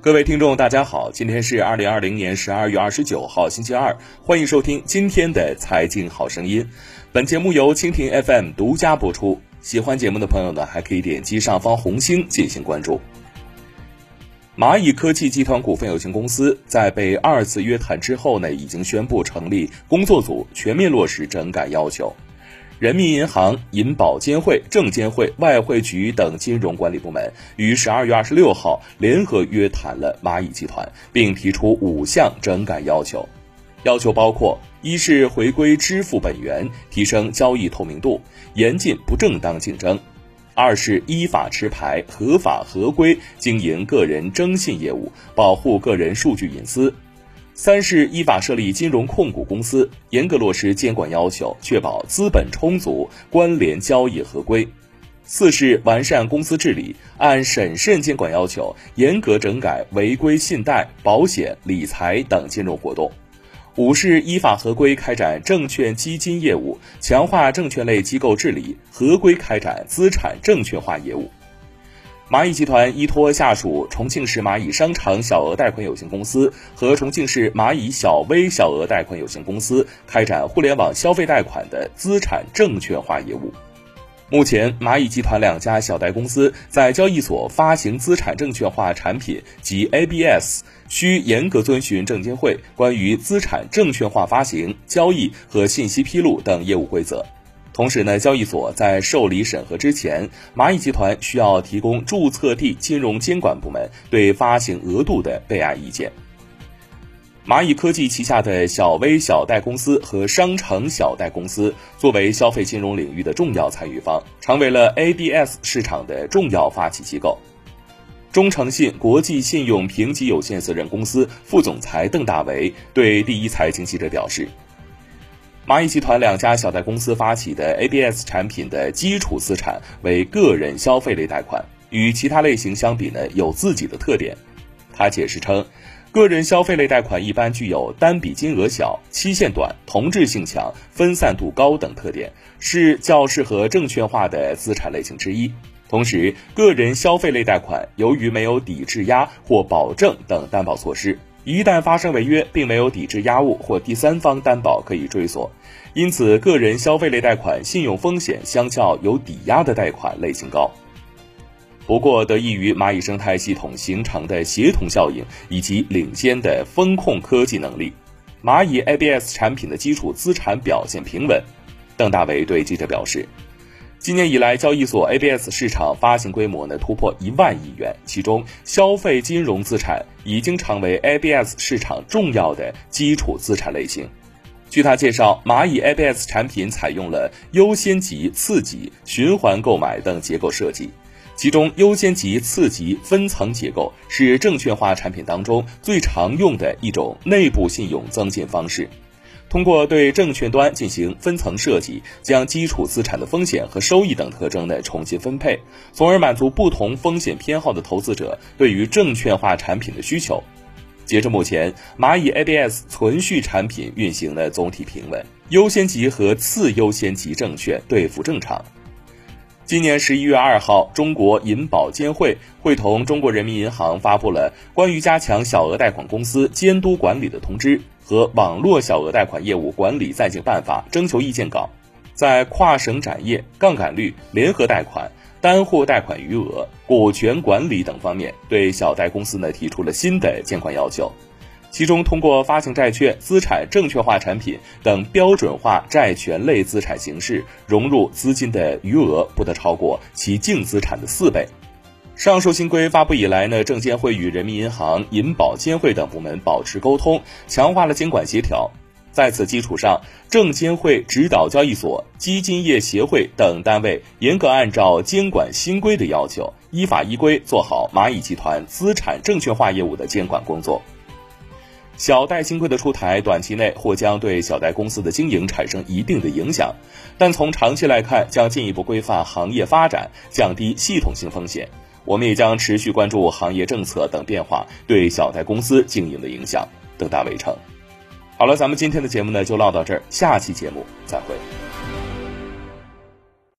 各位听众，大家好，今天是二零二零年十二月二十九号，星期二，欢迎收听今天的财经好声音。本节目由蜻蜓 FM 独家播出。喜欢节目的朋友呢，还可以点击上方红星进行关注。蚂蚁科技集团股份有限公司在被二次约谈之后呢，已经宣布成立工作组，全面落实整改要求。人民银行、银保监会、证监会、外汇局等金融管理部门于十二月二十六号联合约谈了蚂蚁集团，并提出五项整改要求。要求包括：一是回归支付本源，提升交易透明度，严禁不正当竞争；二是依法持牌、合法合规经营个人征信业务，保护个人数据隐私。三是依法设立金融控股公司，严格落实监管要求，确保资本充足、关联交易合规；四是完善公司治理，按审慎监管要求，严格整改违规信贷、保险、理财等金融活动；五是依法合规开展证券基金业务，强化证券类机构治理，合规开展资产证券化业务。蚂蚁集团依托下属重庆市蚂蚁商场小额贷款有限公司和重庆市蚂蚁小微小额贷款有限公司开展互联网消费贷款的资产证券化业务。目前，蚂蚁集团两家小贷公司在交易所发行资产证券化产品及 ABS，需严格遵循证监会关于资产证券化发行、交易和信息披露等业务规则。同时呢，交易所在受理审核之前，蚂蚁集团需要提供注册地金融监管部门对发行额度的备案意见。蚂蚁科技旗下的小微小贷公司和商城小贷公司作为消费金融领域的重要参与方，成为了 ABS 市场的重要发起机构。中诚信国际信用评级有限责任公司副总裁邓大为对第一财经记者表示。蚂蚁集团两家小贷公司发起的 ABS 产品的基础资产为个人消费类贷款，与其他类型相比呢，有自己的特点。他解释称，个人消费类贷款一般具有单笔金额小、期限短、同质性强、分散度高等特点，是较适合证券化的资产类型之一。同时，个人消费类贷款由于没有抵质押或保证等担保措施。一旦发生违约，并没有抵质押物或第三方担保可以追索，因此个人消费类贷款信用风险相较有抵押的贷款类型高。不过，得益于蚂蚁生态系统形成的协同效应以及领先的风控科技能力，蚂蚁 ABS 产品的基础资产表现平稳。邓大为对记者表示。今年以来，交易所 ABS 市场发行规模呢突破一万亿元，其中消费金融资产已经成为 ABS 市场重要的基础资产类型。据他介绍，蚂蚁 ABS 产品采用了优先级、次级、循环购买等结构设计，其中优先级、次级分层结构是证券化产品当中最常用的一种内部信用增进方式。通过对证券端进行分层设计，将基础资产的风险和收益等特征呢重新分配，从而满足不同风险偏好的投资者对于证券化产品的需求。截至目前，蚂蚁 ABS 存续产品运行呢总体平稳，优先级和次优先级证券兑付正常。今年十一月二号，中国银保监会会同中国人民银行发布了关于加强小额贷款公司监督管理的通知。和网络小额贷款业务管理暂行办法征求意见稿，在跨省展业、杠杆率、联合贷款、单户贷款余额、股权管理等方面，对小贷公司呢提出了新的监管要求。其中，通过发行债券、资产证券化产品等标准化债权类资产形式融入资金的余额，不得超过其净资产的四倍。上述新规发布以来呢，证监会与人民银行、银保监会等部门保持沟通，强化了监管协调。在此基础上，证监会指导交易所、基金业协会等单位严格按照监管新规的要求，依法依规做好蚂蚁集团资产证券化业务的监管工作。小贷新规的出台，短期内或将对小贷公司的经营产生一定的影响，但从长期来看，将进一步规范行业发展，降低系统性风险。我们也将持续关注行业政策等变化对小贷公司经营的影响。邓大伟称，好了，咱们今天的节目呢就唠到这儿，下期节目再会。